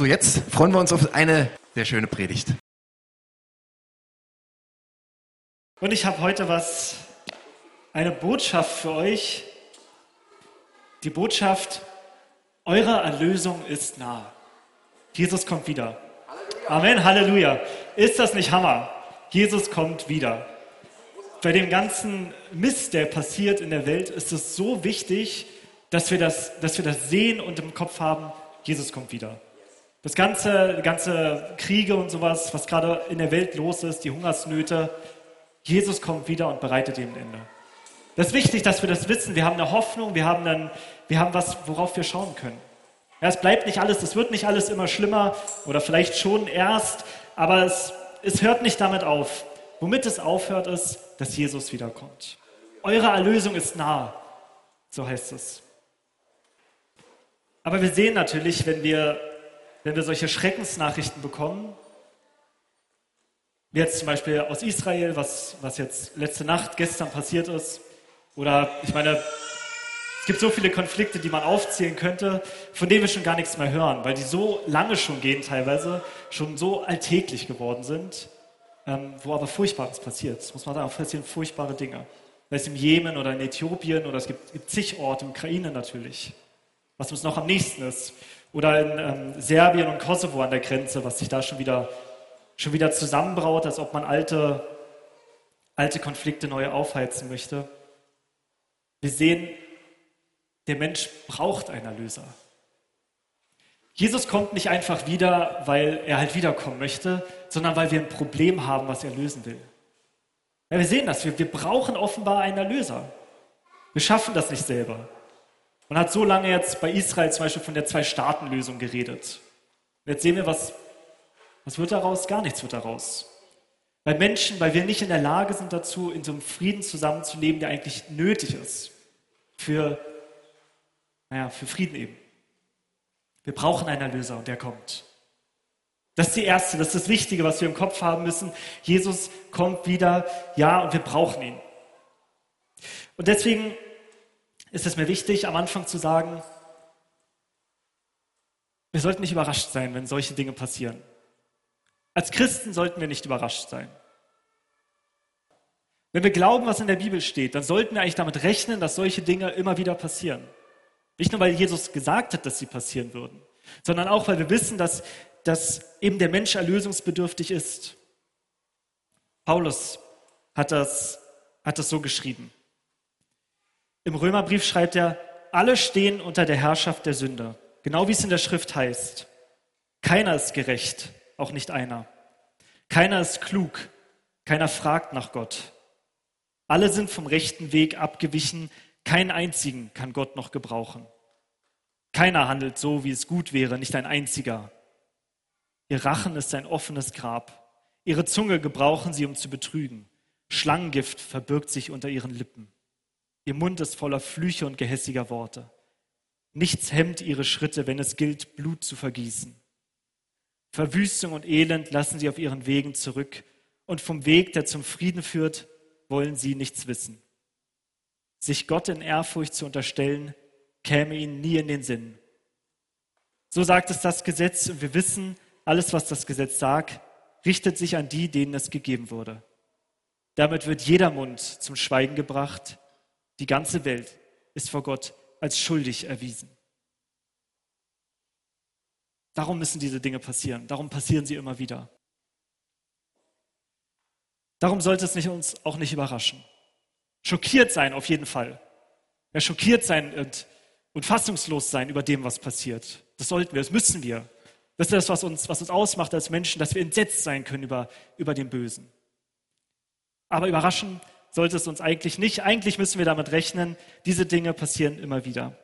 So, jetzt freuen wir uns auf eine sehr schöne Predigt. Und ich habe heute was, eine Botschaft für euch. Die Botschaft, eure Erlösung ist nah. Jesus kommt wieder. Amen, Halleluja. Ist das nicht Hammer? Jesus kommt wieder. Bei dem ganzen Mist, der passiert in der Welt, ist es so wichtig, dass wir das, dass wir das sehen und im Kopf haben, Jesus kommt wieder. Das ganze, ganze Kriege und sowas, was gerade in der Welt los ist, die Hungersnöte, Jesus kommt wieder und bereitet ihm ein Ende. Das ist wichtig, dass wir das wissen. Wir haben eine Hoffnung, wir haben, dann, wir haben was, worauf wir schauen können. Ja, es bleibt nicht alles, es wird nicht alles immer schlimmer oder vielleicht schon erst, aber es, es hört nicht damit auf. Womit es aufhört, ist, dass Jesus wiederkommt. Eure Erlösung ist nah, so heißt es. Aber wir sehen natürlich, wenn wir, wenn wir solche Schreckensnachrichten bekommen, wie jetzt zum Beispiel aus Israel, was, was jetzt letzte Nacht, gestern passiert ist, oder ich meine, es gibt so viele Konflikte, die man aufzählen könnte, von denen wir schon gar nichts mehr hören, weil die so lange schon gehen teilweise, schon so alltäglich geworden sind, ähm, wo aber Furchtbares passiert. Das muss man sagen, passieren furchtbare Dinge. Sei es im Jemen oder in Äthiopien oder es gibt, gibt zig Orte, in Ukraine natürlich was uns noch am nächsten ist. Oder in ähm, Serbien und Kosovo an der Grenze, was sich da schon wieder, schon wieder zusammenbraut, als ob man alte, alte Konflikte neu aufheizen möchte. Wir sehen, der Mensch braucht einen Erlöser. Jesus kommt nicht einfach wieder, weil er halt wiederkommen möchte, sondern weil wir ein Problem haben, was er lösen will. Ja, wir sehen das, wir, wir brauchen offenbar einen Erlöser. Wir schaffen das nicht selber. Man hat so lange jetzt bei Israel zum Beispiel von der Zwei-Staaten-Lösung geredet. Und jetzt sehen wir, was, was wird daraus? Gar nichts wird daraus. Weil Menschen, weil wir nicht in der Lage sind dazu, in so einem Frieden zusammenzuleben, der eigentlich nötig ist für, naja, für Frieden eben. Wir brauchen einen Erlöser und der kommt. Das ist die erste, das ist das Wichtige, was wir im Kopf haben müssen. Jesus kommt wieder, ja, und wir brauchen ihn. Und deswegen ist es mir wichtig, am Anfang zu sagen, wir sollten nicht überrascht sein, wenn solche Dinge passieren. Als Christen sollten wir nicht überrascht sein. Wenn wir glauben, was in der Bibel steht, dann sollten wir eigentlich damit rechnen, dass solche Dinge immer wieder passieren. Nicht nur, weil Jesus gesagt hat, dass sie passieren würden, sondern auch, weil wir wissen, dass, dass eben der Mensch erlösungsbedürftig ist. Paulus hat das, hat das so geschrieben. Im Römerbrief schreibt er, alle stehen unter der Herrschaft der Sünde, genau wie es in der Schrift heißt. Keiner ist gerecht, auch nicht einer. Keiner ist klug, keiner fragt nach Gott. Alle sind vom rechten Weg abgewichen, keinen einzigen kann Gott noch gebrauchen. Keiner handelt so, wie es gut wäre, nicht ein einziger. Ihr Rachen ist ein offenes Grab. Ihre Zunge gebrauchen sie, um zu betrügen. Schlangengift verbirgt sich unter ihren Lippen. Ihr Mund ist voller Flüche und gehässiger Worte. Nichts hemmt ihre Schritte, wenn es gilt, Blut zu vergießen. Verwüstung und Elend lassen sie auf ihren Wegen zurück, und vom Weg, der zum Frieden führt, wollen sie nichts wissen. Sich Gott in Ehrfurcht zu unterstellen, käme ihnen nie in den Sinn. So sagt es das Gesetz, und wir wissen, alles, was das Gesetz sagt, richtet sich an die, denen es gegeben wurde. Damit wird jeder Mund zum Schweigen gebracht, die ganze Welt ist vor Gott als schuldig erwiesen. Darum müssen diese Dinge passieren. Darum passieren sie immer wieder. Darum sollte es uns auch nicht überraschen. Schockiert sein auf jeden Fall. Ja, schockiert sein und, und fassungslos sein über dem, was passiert. Das sollten wir, das müssen wir. Das ist das, was uns, was uns ausmacht als Menschen, dass wir entsetzt sein können über, über den Bösen. Aber überraschen sollte es uns eigentlich nicht. Eigentlich müssen wir damit rechnen, diese Dinge passieren immer wieder.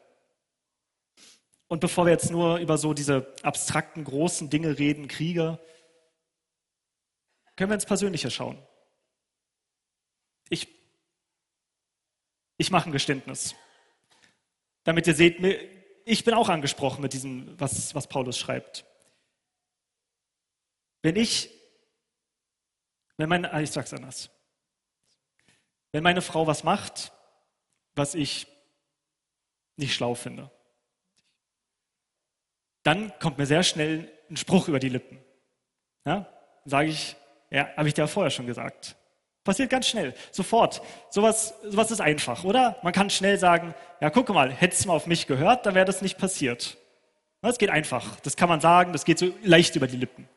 Und bevor wir jetzt nur über so diese abstrakten, großen Dinge reden, Kriege, können wir ins Persönliche schauen. Ich, ich mache ein Geständnis. Damit ihr seht, ich bin auch angesprochen mit diesem, was, was Paulus schreibt. Wenn ich, wenn mein, ah, ich sag's anders. Wenn meine Frau was macht, was ich nicht schlau finde, dann kommt mir sehr schnell einen Spruch über die Lippen. Ja? Sage ich, ja, habe ich dir vorher schon gesagt. Passiert ganz schnell, sofort. Sowas, sowas ist einfach, oder? Man kann schnell sagen, ja, guck mal, hättest du mal auf mich gehört, dann wäre das nicht passiert. Das geht einfach. Das kann man sagen, das geht so leicht über die Lippen.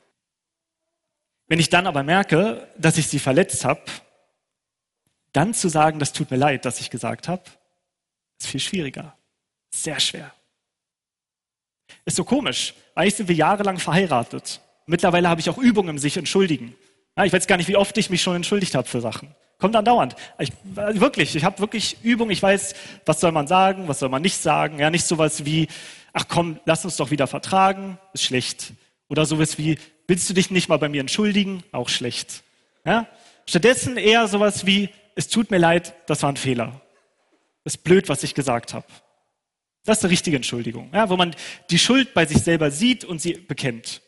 Wenn ich dann aber merke, dass ich sie verletzt habe, dann zu sagen, das tut mir leid, dass ich gesagt habe, ist viel schwieriger. Sehr schwer. Ist so komisch. Eigentlich sind wir jahrelang verheiratet. Mittlerweile habe ich auch Übungen sich entschuldigen. Ja, ich weiß gar nicht, wie oft ich mich schon entschuldigt habe für Sachen. Kommt andauernd. Ich, wirklich, ich habe wirklich Übung. Ich weiß, was soll man sagen, was soll man nicht sagen. Ja, nicht sowas wie, ach komm, lass uns doch wieder vertragen, ist schlecht. Oder sowas wie, willst du dich nicht mal bei mir entschuldigen? Auch schlecht. Ja? Stattdessen eher sowas wie, es tut mir leid, das war ein Fehler. Das ist blöd, was ich gesagt habe. Das ist eine richtige Entschuldigung, ja, wo man die Schuld bei sich selber sieht und sie bekennt.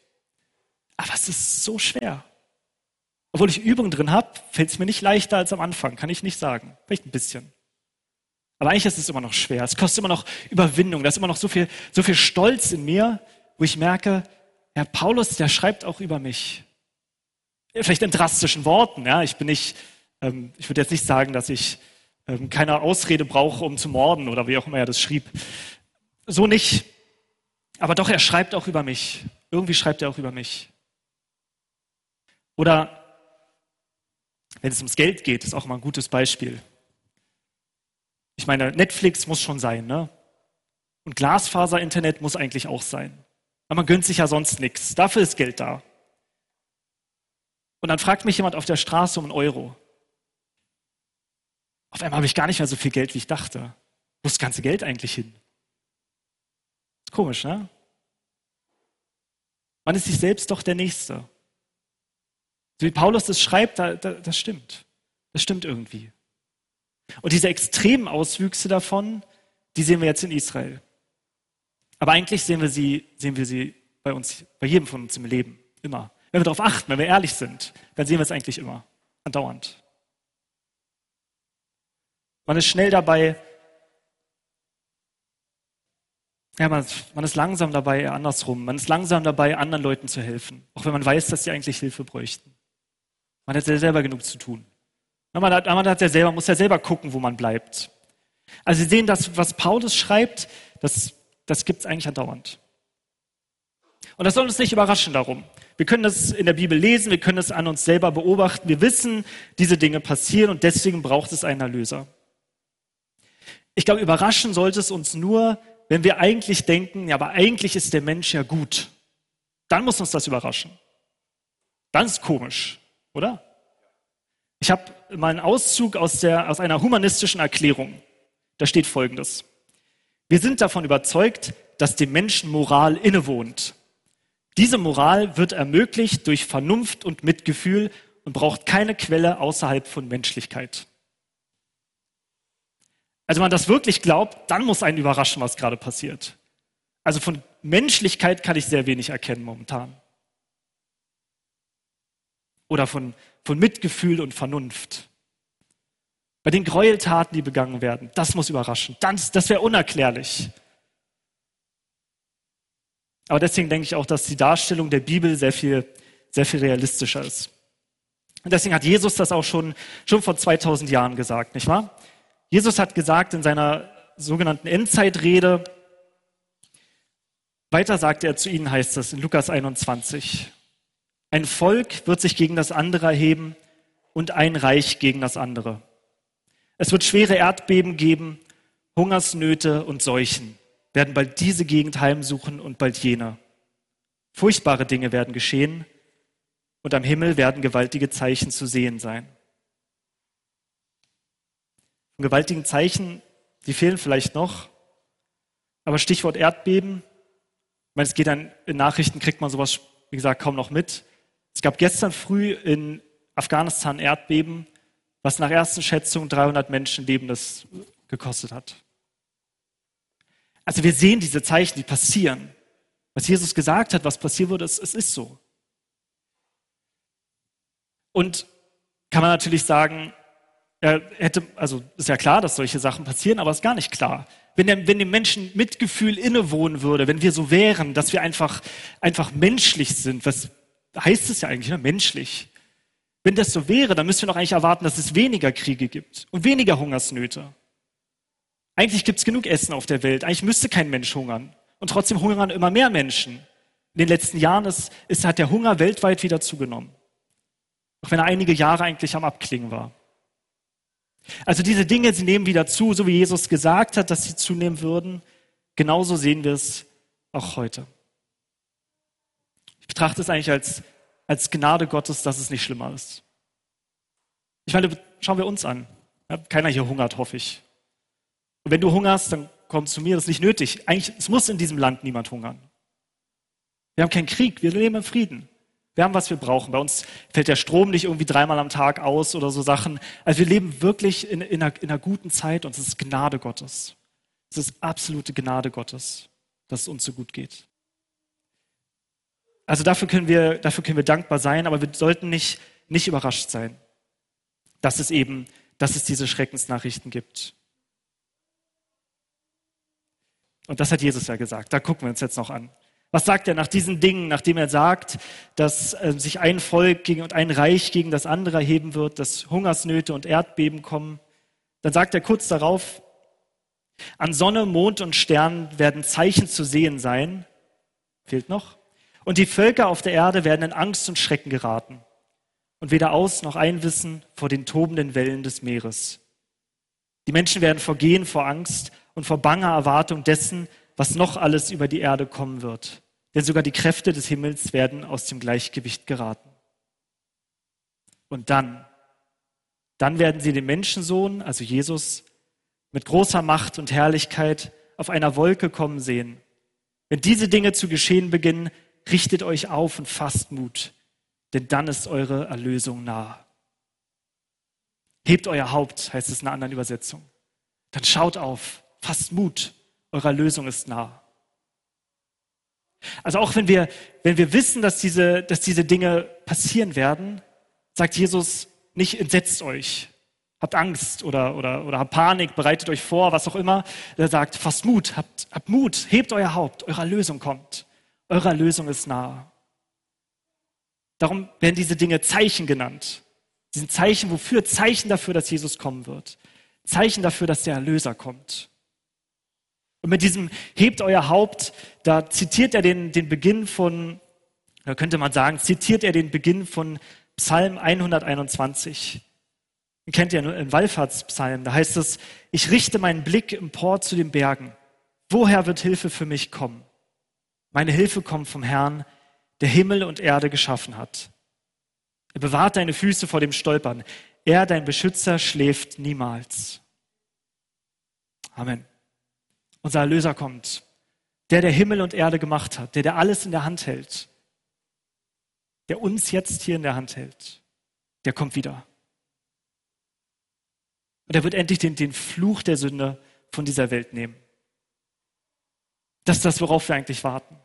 Aber es ist so schwer. Obwohl ich Übung drin habe, fällt es mir nicht leichter als am Anfang, kann ich nicht sagen. Vielleicht ein bisschen. Aber eigentlich ist es immer noch schwer. Es kostet immer noch Überwindung. Da ist immer noch so viel, so viel Stolz in mir, wo ich merke, Herr Paulus, der schreibt auch über mich. Vielleicht in drastischen Worten. Ja, ich bin nicht, ähm, ich würde jetzt nicht sagen, dass ich ähm, keine Ausrede brauche, um zu morden oder wie auch immer er das schrieb. So nicht. Aber doch, er schreibt auch über mich. Irgendwie schreibt er auch über mich. Oder wenn es ums Geld geht, ist auch mal ein gutes Beispiel. Ich meine, Netflix muss schon sein, ne? Und Glasfaser-Internet muss eigentlich auch sein. Aber man gönnt sich ja sonst nichts. Dafür ist Geld da. Und dann fragt mich jemand auf der Straße um einen Euro. Auf einmal habe ich gar nicht mehr so viel Geld, wie ich dachte. Wo ist das ganze Geld eigentlich hin? Komisch, ne? Man ist sich selbst doch der Nächste. So wie Paulus das schreibt, da, da, das stimmt. Das stimmt irgendwie. Und diese extremen Auswüchse davon, die sehen wir jetzt in Israel. Aber eigentlich sehen wir sie, sehen wir sie bei uns, bei jedem von uns im Leben. Immer. Wenn wir darauf achten, wenn wir ehrlich sind, dann sehen wir es eigentlich immer. Andauernd. Man ist schnell dabei, ja, man, man ist langsam dabei, andersrum. Man ist langsam dabei, anderen Leuten zu helfen. Auch wenn man weiß, dass sie eigentlich Hilfe bräuchten. Man hat ja selber genug zu tun. Man, hat, man hat ja selber, muss ja selber gucken, wo man bleibt. Also Sie sehen, dass was Paulus schreibt, das, das gibt es eigentlich andauernd. Und das soll uns nicht überraschen darum. Wir können das in der Bibel lesen, wir können das an uns selber beobachten. Wir wissen, diese Dinge passieren und deswegen braucht es einen Erlöser. Ich glaube, überraschen sollte es uns nur, wenn wir eigentlich denken, ja, aber eigentlich ist der Mensch ja gut. Dann muss uns das überraschen. Dann ist komisch oder? Ich habe mal einen Auszug aus, der, aus einer humanistischen Erklärung. Da steht Folgendes. Wir sind davon überzeugt, dass dem Menschen Moral innewohnt. Diese Moral wird ermöglicht durch Vernunft und Mitgefühl und braucht keine Quelle außerhalb von Menschlichkeit. Also wenn man das wirklich glaubt, dann muss einen überraschen, was gerade passiert. Also von Menschlichkeit kann ich sehr wenig erkennen momentan oder von, von Mitgefühl und Vernunft. Bei den Gräueltaten, die begangen werden, das muss überraschen. Das, das wäre unerklärlich. Aber deswegen denke ich auch, dass die Darstellung der Bibel sehr viel, sehr viel realistischer ist. Und deswegen hat Jesus das auch schon, schon vor 2000 Jahren gesagt, nicht wahr? Jesus hat gesagt in seiner sogenannten Endzeitrede, weiter sagte er zu ihnen, heißt es in Lukas 21, ein Volk wird sich gegen das andere erheben und ein Reich gegen das andere. Es wird schwere Erdbeben geben, Hungersnöte und Seuchen werden bald diese Gegend heimsuchen und bald jene. Furchtbare Dinge werden geschehen und am Himmel werden gewaltige Zeichen zu sehen sein. Von gewaltigen Zeichen, die fehlen vielleicht noch, aber Stichwort Erdbeben, ich meine, es geht dann in Nachrichten, kriegt man sowas, wie gesagt, kaum noch mit. Es gab gestern früh in Afghanistan Erdbeben, was nach ersten Schätzungen 300 Menschenleben das gekostet hat. Also wir sehen diese Zeichen, die passieren. Was Jesus gesagt hat, was passieren würde, es, es ist so. Und kann man natürlich sagen, Er hätte, also ist ja klar, dass solche Sachen passieren, aber ist gar nicht klar. Wenn, der, wenn dem Menschen Mitgefühl innewohnen würde, wenn wir so wären, dass wir einfach, einfach menschlich sind, was heißt es ja eigentlich, ne? menschlich. Wenn das so wäre, dann müssten wir doch eigentlich erwarten, dass es weniger Kriege gibt und weniger Hungersnöte. Eigentlich gibt es genug Essen auf der Welt. Eigentlich müsste kein Mensch hungern. Und trotzdem hungern immer mehr Menschen. In den letzten Jahren ist, ist, hat der Hunger weltweit wieder zugenommen. Auch wenn er einige Jahre eigentlich am Abklingen war. Also diese Dinge, sie nehmen wieder zu, so wie Jesus gesagt hat, dass sie zunehmen würden. Genauso sehen wir es auch heute. Ich betrachte es eigentlich als, als Gnade Gottes, dass es nicht schlimmer ist. Ich meine, schauen wir uns an. Keiner hier hungert, hoffe ich. Und wenn du hungerst, dann komm zu mir, das ist nicht nötig. Eigentlich, es muss in diesem Land niemand hungern. Wir haben keinen Krieg, wir leben im Frieden. Wir haben, was wir brauchen. Bei uns fällt der Strom nicht irgendwie dreimal am Tag aus oder so Sachen. Also wir leben wirklich in, in, einer, in einer guten Zeit und es ist Gnade Gottes. Es ist absolute Gnade Gottes, dass es uns so gut geht. Also dafür können wir, dafür können wir dankbar sein, aber wir sollten nicht, nicht überrascht sein, dass es eben, dass es diese Schreckensnachrichten gibt. Und das hat Jesus ja gesagt. Da gucken wir uns jetzt noch an. Was sagt er nach diesen Dingen, nachdem er sagt, dass äh, sich ein Volk gegen, und ein Reich gegen das andere erheben wird, dass Hungersnöte und Erdbeben kommen? Dann sagt er kurz darauf, an Sonne, Mond und Sternen werden Zeichen zu sehen sein. Fehlt noch. Und die Völker auf der Erde werden in Angst und Schrecken geraten und weder aus noch einwissen vor den tobenden Wellen des Meeres. Die Menschen werden vergehen vor Angst und vor banger Erwartung dessen, was noch alles über die Erde kommen wird. Denn sogar die Kräfte des Himmels werden aus dem Gleichgewicht geraten. Und dann, dann werden sie den Menschensohn, also Jesus, mit großer Macht und Herrlichkeit auf einer Wolke kommen sehen. Wenn diese Dinge zu geschehen beginnen, richtet euch auf und fasst Mut, denn dann ist eure Erlösung nah. Hebt euer Haupt, heißt es in einer anderen Übersetzung. Dann schaut auf, fasst Mut, eurer Lösung ist nah. Also auch wenn wir, wenn wir wissen, dass diese, dass diese Dinge passieren werden, sagt Jesus nicht, entsetzt euch, habt Angst oder, oder, oder habt Panik, bereitet euch vor, was auch immer. Er sagt, fasst Mut, habt, habt Mut, hebt euer Haupt, eurer Lösung kommt. Eurer Lösung ist nah. Darum werden diese Dinge Zeichen genannt. Sie sind Zeichen wofür? Zeichen dafür, dass Jesus kommen wird. Zeichen dafür, dass der Erlöser kommt. Und mit diesem hebt euer Haupt, da zitiert er den, den Beginn von, da könnte man sagen, zitiert er den Beginn von Psalm 121. Ihr kennt nur einen Wallfahrtspsalm. Da heißt es, ich richte meinen Blick empor zu den Bergen. Woher wird Hilfe für mich kommen? Meine Hilfe kommt vom Herrn, der Himmel und Erde geschaffen hat. Er bewahrt deine Füße vor dem Stolpern. Er, dein Beschützer, schläft niemals. Amen. Unser Erlöser kommt. Der, der Himmel und Erde gemacht hat, der, der alles in der Hand hält, der uns jetzt hier in der Hand hält, der kommt wieder. Und er wird endlich den, den Fluch der Sünde von dieser Welt nehmen. Das ist das, worauf wir eigentlich warten.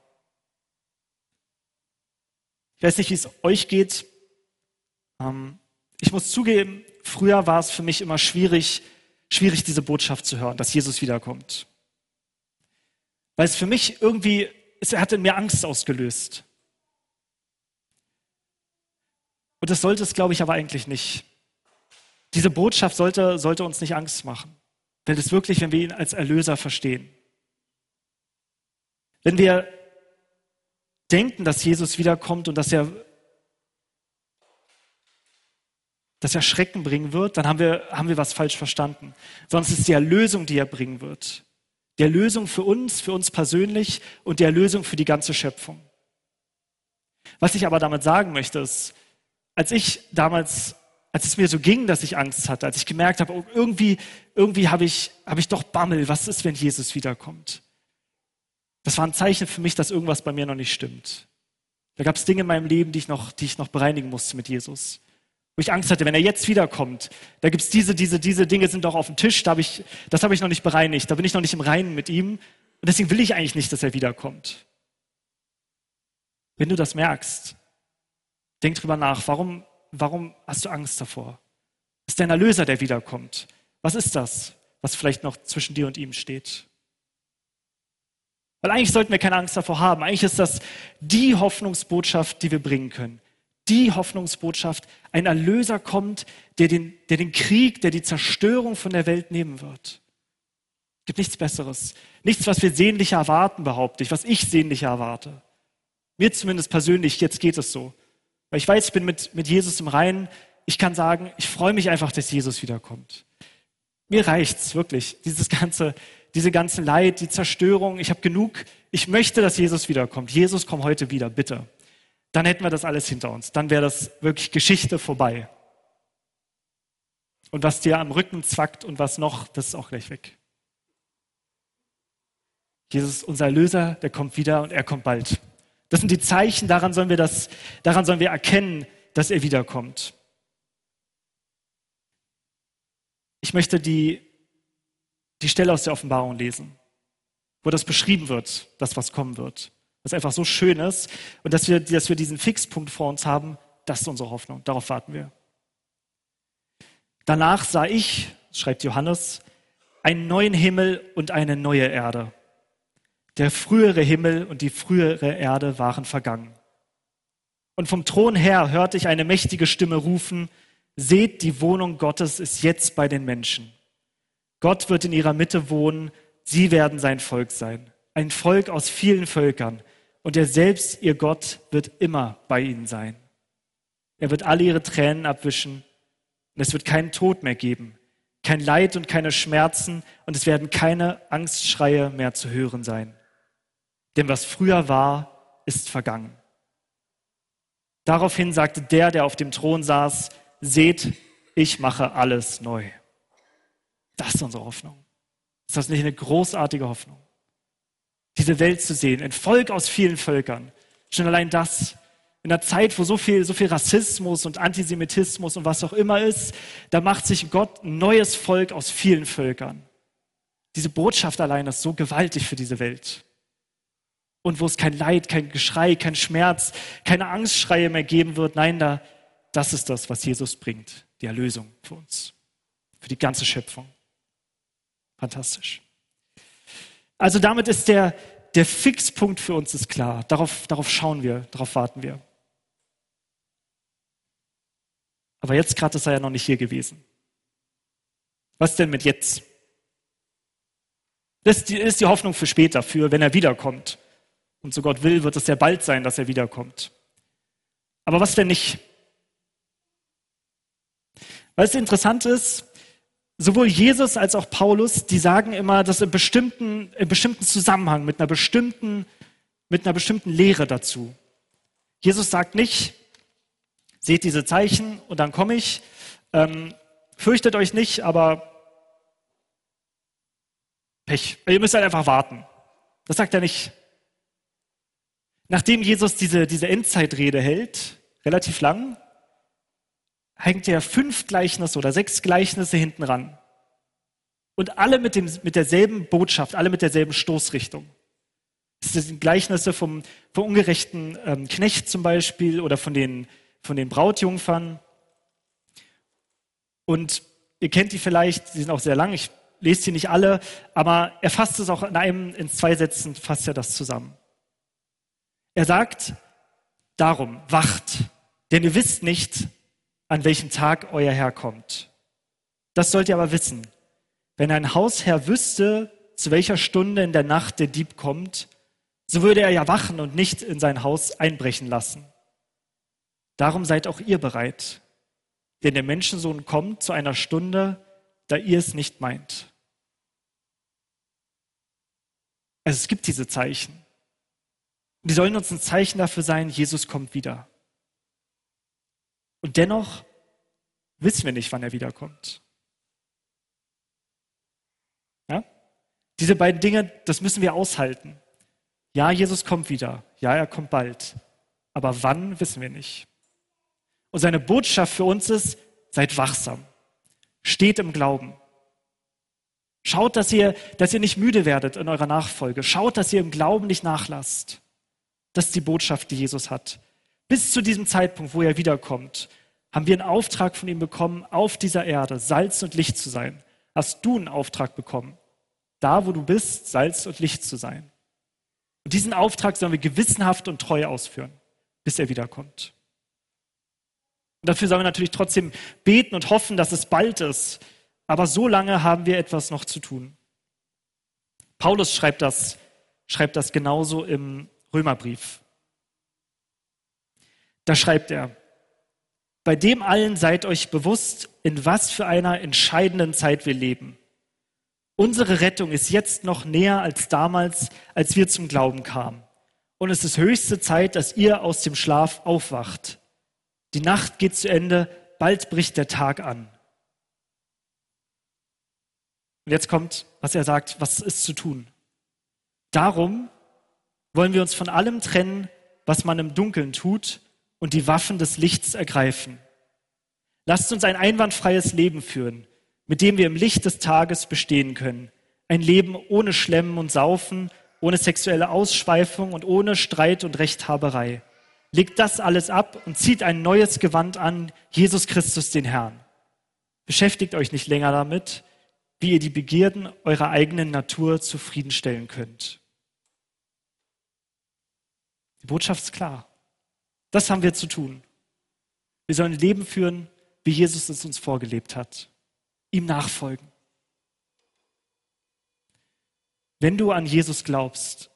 Ich weiß nicht, wie es euch geht. Ähm, ich muss zugeben, früher war es für mich immer schwierig, schwierig, diese Botschaft zu hören, dass Jesus wiederkommt. Weil es für mich irgendwie, es hat in mir Angst ausgelöst. Und das sollte es, glaube ich, aber eigentlich nicht. Diese Botschaft sollte, sollte uns nicht Angst machen. Weil es wirklich, wenn wir ihn als Erlöser verstehen. Wenn wir denken, dass Jesus wiederkommt und dass er, dass er Schrecken bringen wird, dann haben wir, haben wir was falsch verstanden. Sonst ist die Erlösung, die er bringen wird. Die Erlösung für uns, für uns persönlich und die Erlösung für die ganze Schöpfung. Was ich aber damit sagen möchte, ist, als ich damals, als es mir so ging, dass ich Angst hatte, als ich gemerkt habe, oh, irgendwie, irgendwie habe ich, habe ich doch Bammel, was ist, wenn Jesus wiederkommt? Das war ein Zeichen für mich, dass irgendwas bei mir noch nicht stimmt. Da gab es Dinge in meinem Leben, die ich noch, die ich noch bereinigen musste mit Jesus. Wo ich Angst hatte, wenn er jetzt wiederkommt, da gibt es diese, diese, diese Dinge sind doch auf dem Tisch, da hab ich, das habe ich noch nicht bereinigt, da bin ich noch nicht im Reinen mit ihm. Und deswegen will ich eigentlich nicht, dass er wiederkommt. Wenn du das merkst, denk drüber nach, warum, warum hast du Angst davor? Ist dein Erlöser, der wiederkommt. Was ist das, was vielleicht noch zwischen dir und ihm steht? Weil eigentlich sollten wir keine Angst davor haben. Eigentlich ist das die Hoffnungsbotschaft, die wir bringen können. Die Hoffnungsbotschaft, ein Erlöser kommt, der den, der den Krieg, der die Zerstörung von der Welt nehmen wird. Es gibt nichts Besseres. Nichts, was wir sehnlicher erwarten, behaupte ich, was ich sehnlicher erwarte. Mir zumindest persönlich, jetzt geht es so. Weil ich weiß, ich bin mit, mit Jesus im Reinen. Ich kann sagen, ich freue mich einfach, dass Jesus wiederkommt. Mir reicht's wirklich, dieses ganze, diese ganze Leid, die Zerstörung. Ich habe genug. Ich möchte, dass Jesus wiederkommt. Jesus, komm heute wieder, bitte. Dann hätten wir das alles hinter uns. Dann wäre das wirklich Geschichte vorbei. Und was dir am Rücken zwackt und was noch, das ist auch gleich weg. Jesus, unser Erlöser, der kommt wieder und er kommt bald. Das sind die Zeichen, daran sollen wir, das, daran sollen wir erkennen, dass er wiederkommt. Ich möchte die, die Stelle aus der Offenbarung lesen, wo das beschrieben wird, das, was kommen wird. Das einfach so schön ist und dass wir, dass wir diesen Fixpunkt vor uns haben, das ist unsere Hoffnung. Darauf warten wir. Danach sah ich, schreibt Johannes, einen neuen Himmel und eine neue Erde. Der frühere Himmel und die frühere Erde waren vergangen. Und vom Thron her hörte ich eine mächtige Stimme rufen, Seht, die Wohnung Gottes ist jetzt bei den Menschen. Gott wird in ihrer Mitte wohnen, sie werden sein Volk sein. Ein Volk aus vielen Völkern. Und er selbst, ihr Gott, wird immer bei ihnen sein. Er wird alle ihre Tränen abwischen und es wird keinen Tod mehr geben, kein Leid und keine Schmerzen und es werden keine Angstschreie mehr zu hören sein. Denn was früher war, ist vergangen. Daraufhin sagte der, der auf dem Thron saß, seht, ich mache alles neu. Das ist unsere Hoffnung. Ist das nicht eine großartige Hoffnung? Diese Welt zu sehen, ein Volk aus vielen Völkern. Schon allein das, in einer Zeit, wo so viel, so viel Rassismus und Antisemitismus und was auch immer ist, da macht sich Gott ein neues Volk aus vielen Völkern. Diese Botschaft allein ist so gewaltig für diese Welt und wo es kein Leid, kein Geschrei, kein Schmerz, keine Angstschreie mehr geben wird. Nein, da, das ist das, was Jesus bringt, die Erlösung für uns, für die ganze Schöpfung. Fantastisch. Also damit ist der, der Fixpunkt für uns ist klar. Darauf, darauf schauen wir, darauf warten wir. Aber jetzt gerade ist er ja noch nicht hier gewesen. Was denn mit jetzt? Das ist die, Hoffnung für später, für wenn er wiederkommt. Und so Gott will, wird es sehr bald sein, dass er wiederkommt. Aber was denn nicht? Weil es interessant ist, sowohl Jesus als auch Paulus, die sagen immer, dass im bestimmten, im bestimmten Zusammenhang, mit einer bestimmten, mit einer bestimmten Lehre dazu. Jesus sagt nicht, seht diese Zeichen und dann komme ich. Ähm, fürchtet euch nicht, aber Pech. Ihr müsst halt einfach warten. Das sagt er nicht. Nachdem Jesus diese, diese Endzeitrede hält, relativ lang, hängt er fünf Gleichnisse oder sechs Gleichnisse hinten ran. Und alle mit, dem, mit derselben Botschaft, alle mit derselben Stoßrichtung. Das sind Gleichnisse vom, vom ungerechten ähm, Knecht zum Beispiel oder von den, von den Brautjungfern. Und ihr kennt die vielleicht, sie sind auch sehr lang, ich lese sie nicht alle, aber er fasst es auch in einem, in zwei Sätzen, fasst er das zusammen. Er sagt, darum, wacht, denn ihr wisst nicht, an welchem Tag euer Herr kommt. Das sollt ihr aber wissen. Wenn ein Hausherr wüsste, zu welcher Stunde in der Nacht der Dieb kommt, so würde er ja wachen und nicht in sein Haus einbrechen lassen. Darum seid auch ihr bereit, denn der Menschensohn kommt zu einer Stunde, da ihr es nicht meint. Also es gibt diese Zeichen. Die sollen uns ein Zeichen dafür sein, Jesus kommt wieder. Und dennoch wissen wir nicht, wann er wiederkommt. Ja? Diese beiden Dinge, das müssen wir aushalten. Ja, Jesus kommt wieder. Ja, er kommt bald. Aber wann, wissen wir nicht. Und seine Botschaft für uns ist, seid wachsam. Steht im Glauben. Schaut, dass ihr, dass ihr nicht müde werdet in eurer Nachfolge. Schaut, dass ihr im Glauben nicht nachlasst. Das ist die Botschaft, die Jesus hat. Bis zu diesem Zeitpunkt, wo er wiederkommt, haben wir einen Auftrag von ihm bekommen, auf dieser Erde Salz und Licht zu sein. Hast du einen Auftrag bekommen, da wo du bist, Salz und Licht zu sein. Und diesen Auftrag sollen wir gewissenhaft und treu ausführen, bis er wiederkommt. Und dafür sollen wir natürlich trotzdem beten und hoffen, dass es bald ist. Aber so lange haben wir etwas noch zu tun. Paulus schreibt das, schreibt das genauso im Römerbrief. Da schreibt er, bei dem allen seid euch bewusst, in was für einer entscheidenden Zeit wir leben. Unsere Rettung ist jetzt noch näher als damals, als wir zum Glauben kamen. Und es ist höchste Zeit, dass ihr aus dem Schlaf aufwacht. Die Nacht geht zu Ende, bald bricht der Tag an. Und jetzt kommt, was er sagt, was ist zu tun? Darum wollen wir uns von allem trennen, was man im Dunkeln tut, und die Waffen des Lichts ergreifen. Lasst uns ein einwandfreies Leben führen, mit dem wir im Licht des Tages bestehen können. Ein Leben ohne Schlemmen und Saufen, ohne sexuelle Ausschweifung und ohne Streit und Rechthaberei. Legt das alles ab und zieht ein neues Gewand an, Jesus Christus den Herrn. Beschäftigt euch nicht länger damit, wie ihr die Begierden eurer eigenen Natur zufriedenstellen könnt. Die Botschaft ist klar. Das haben wir zu tun. Wir sollen ein Leben führen, wie Jesus es uns vorgelebt hat. Ihm nachfolgen. Wenn du an Jesus glaubst,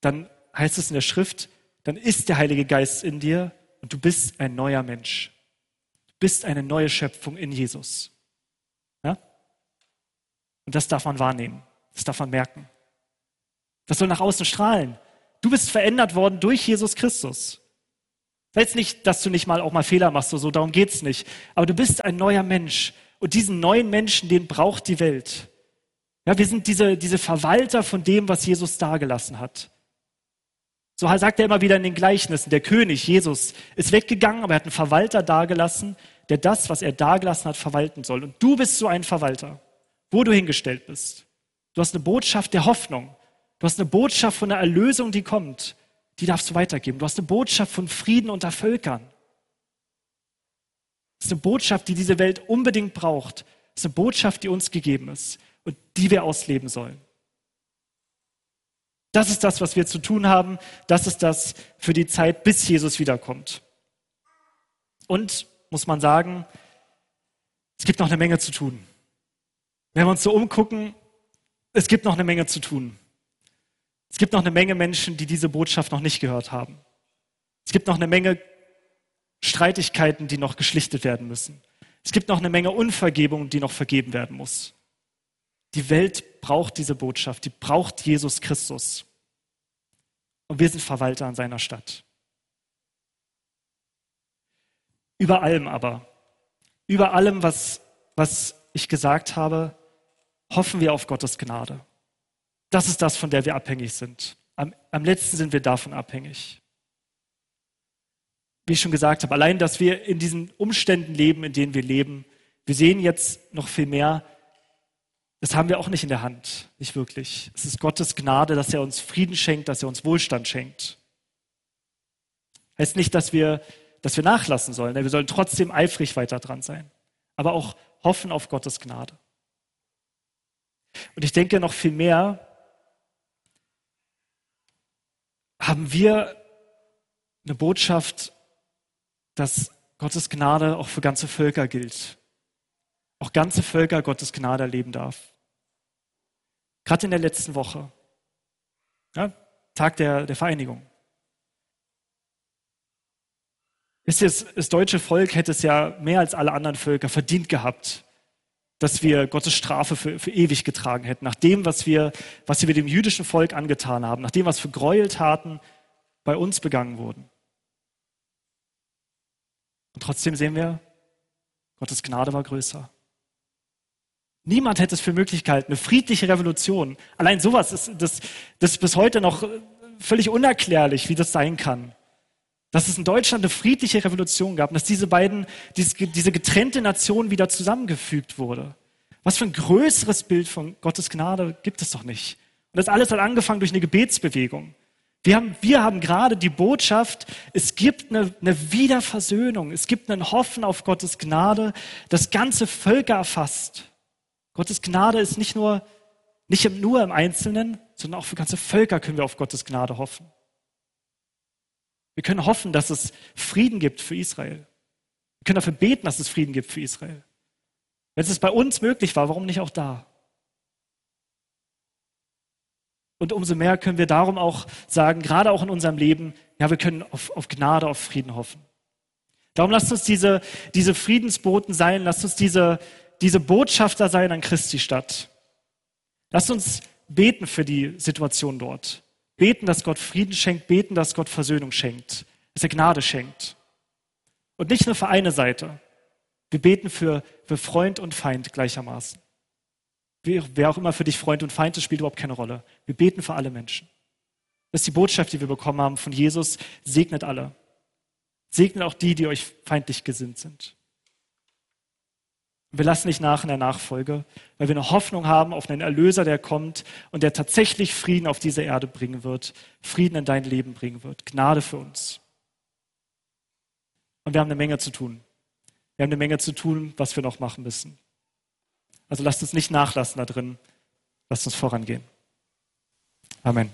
dann heißt es in der Schrift, dann ist der Heilige Geist in dir und du bist ein neuer Mensch. Du bist eine neue Schöpfung in Jesus. Ja? Und das darf man wahrnehmen. Das darf man merken. Das soll nach außen strahlen. Du bist verändert worden durch Jesus Christus. Das nicht, dass du nicht mal auch mal Fehler machst oder so, darum geht's nicht. Aber du bist ein neuer Mensch. Und diesen neuen Menschen, den braucht die Welt. Ja, wir sind diese, diese Verwalter von dem, was Jesus dargelassen hat. So sagt er immer wieder in den Gleichnissen, der König Jesus ist weggegangen, aber er hat einen Verwalter dagelassen, der das, was er dagelassen hat, verwalten soll. Und du bist so ein Verwalter, wo du hingestellt bist. Du hast eine Botschaft der Hoffnung. Du hast eine Botschaft von der Erlösung, die kommt. Die darfst du weitergeben. Du hast eine Botschaft von Frieden unter Völkern. Das ist eine Botschaft, die diese Welt unbedingt braucht. Das ist eine Botschaft, die uns gegeben ist und die wir ausleben sollen. Das ist das, was wir zu tun haben. Das ist das für die Zeit, bis Jesus wiederkommt. Und, muss man sagen, es gibt noch eine Menge zu tun. Wenn wir uns so umgucken, es gibt noch eine Menge zu tun. Es gibt noch eine Menge Menschen, die diese Botschaft noch nicht gehört haben. Es gibt noch eine Menge Streitigkeiten, die noch geschlichtet werden müssen. Es gibt noch eine Menge Unvergebung, die noch vergeben werden muss. Die Welt braucht diese Botschaft, die braucht Jesus Christus. Und wir sind Verwalter an seiner Stadt. Über allem aber, über allem, was, was ich gesagt habe, hoffen wir auf Gottes Gnade. Das ist das, von der wir abhängig sind. Am, am letzten sind wir davon abhängig. Wie ich schon gesagt habe, allein, dass wir in diesen Umständen leben, in denen wir leben, wir sehen jetzt noch viel mehr, das haben wir auch nicht in der Hand, nicht wirklich. Es ist Gottes Gnade, dass er uns Frieden schenkt, dass er uns Wohlstand schenkt. Heißt nicht, dass wir, dass wir nachlassen sollen. Wir sollen trotzdem eifrig weiter dran sein, aber auch hoffen auf Gottes Gnade. Und ich denke noch viel mehr, haben wir eine Botschaft, dass Gottes Gnade auch für ganze Völker gilt auch ganze Völker Gottes Gnade erleben darf. Gerade in der letzten Woche, ja, Tag der, der Vereinigung. Wisst ihr, das, das deutsche Volk hätte es ja mehr als alle anderen Völker verdient gehabt, dass wir Gottes Strafe für, für ewig getragen hätten, nach dem, was wir, was wir dem jüdischen Volk angetan haben, nach dem, was für Gräueltaten bei uns begangen wurden. Und trotzdem sehen wir, Gottes Gnade war größer. Niemand hätte es für möglich gehalten. Eine friedliche Revolution. Allein sowas ist, das, das ist bis heute noch völlig unerklärlich, wie das sein kann. Dass es in Deutschland eine friedliche Revolution gab und dass diese beiden, diese, getrennte Nation wieder zusammengefügt wurde. Was für ein größeres Bild von Gottes Gnade gibt es doch nicht. Und das alles hat angefangen durch eine Gebetsbewegung. Wir haben, wir haben gerade die Botschaft, es gibt eine, eine Wiederversöhnung, es gibt einen Hoffen auf Gottes Gnade, das ganze Völker erfasst. Gottes Gnade ist nicht nur, nicht nur im Einzelnen, sondern auch für ganze Völker können wir auf Gottes Gnade hoffen. Wir können hoffen, dass es Frieden gibt für Israel. Wir können dafür beten, dass es Frieden gibt für Israel. Wenn es bei uns möglich war, warum nicht auch da? Und umso mehr können wir darum auch sagen, gerade auch in unserem Leben, ja, wir können auf, auf Gnade, auf Frieden hoffen. Darum lasst uns diese, diese Friedensboten sein, lasst uns diese, diese Botschafter sein an Christi Stadt. Lasst uns beten für die Situation dort. Beten, dass Gott Frieden schenkt, beten, dass Gott Versöhnung schenkt, dass er Gnade schenkt. Und nicht nur für eine Seite. Wir beten für, für Freund und Feind gleichermaßen. Wer auch immer für dich Freund und Feind ist, spielt überhaupt keine Rolle. Wir beten für alle Menschen. Das ist die Botschaft, die wir bekommen haben von Jesus. Segnet alle. Segnet auch die, die euch feindlich gesinnt sind. Wir lassen nicht nach in der Nachfolge, weil wir eine Hoffnung haben auf einen Erlöser, der kommt und der tatsächlich Frieden auf diese Erde bringen wird, Frieden in dein Leben bringen wird. Gnade für uns. Und wir haben eine Menge zu tun. Wir haben eine Menge zu tun, was wir noch machen müssen. Also lasst uns nicht nachlassen da drin. Lasst uns vorangehen. Amen.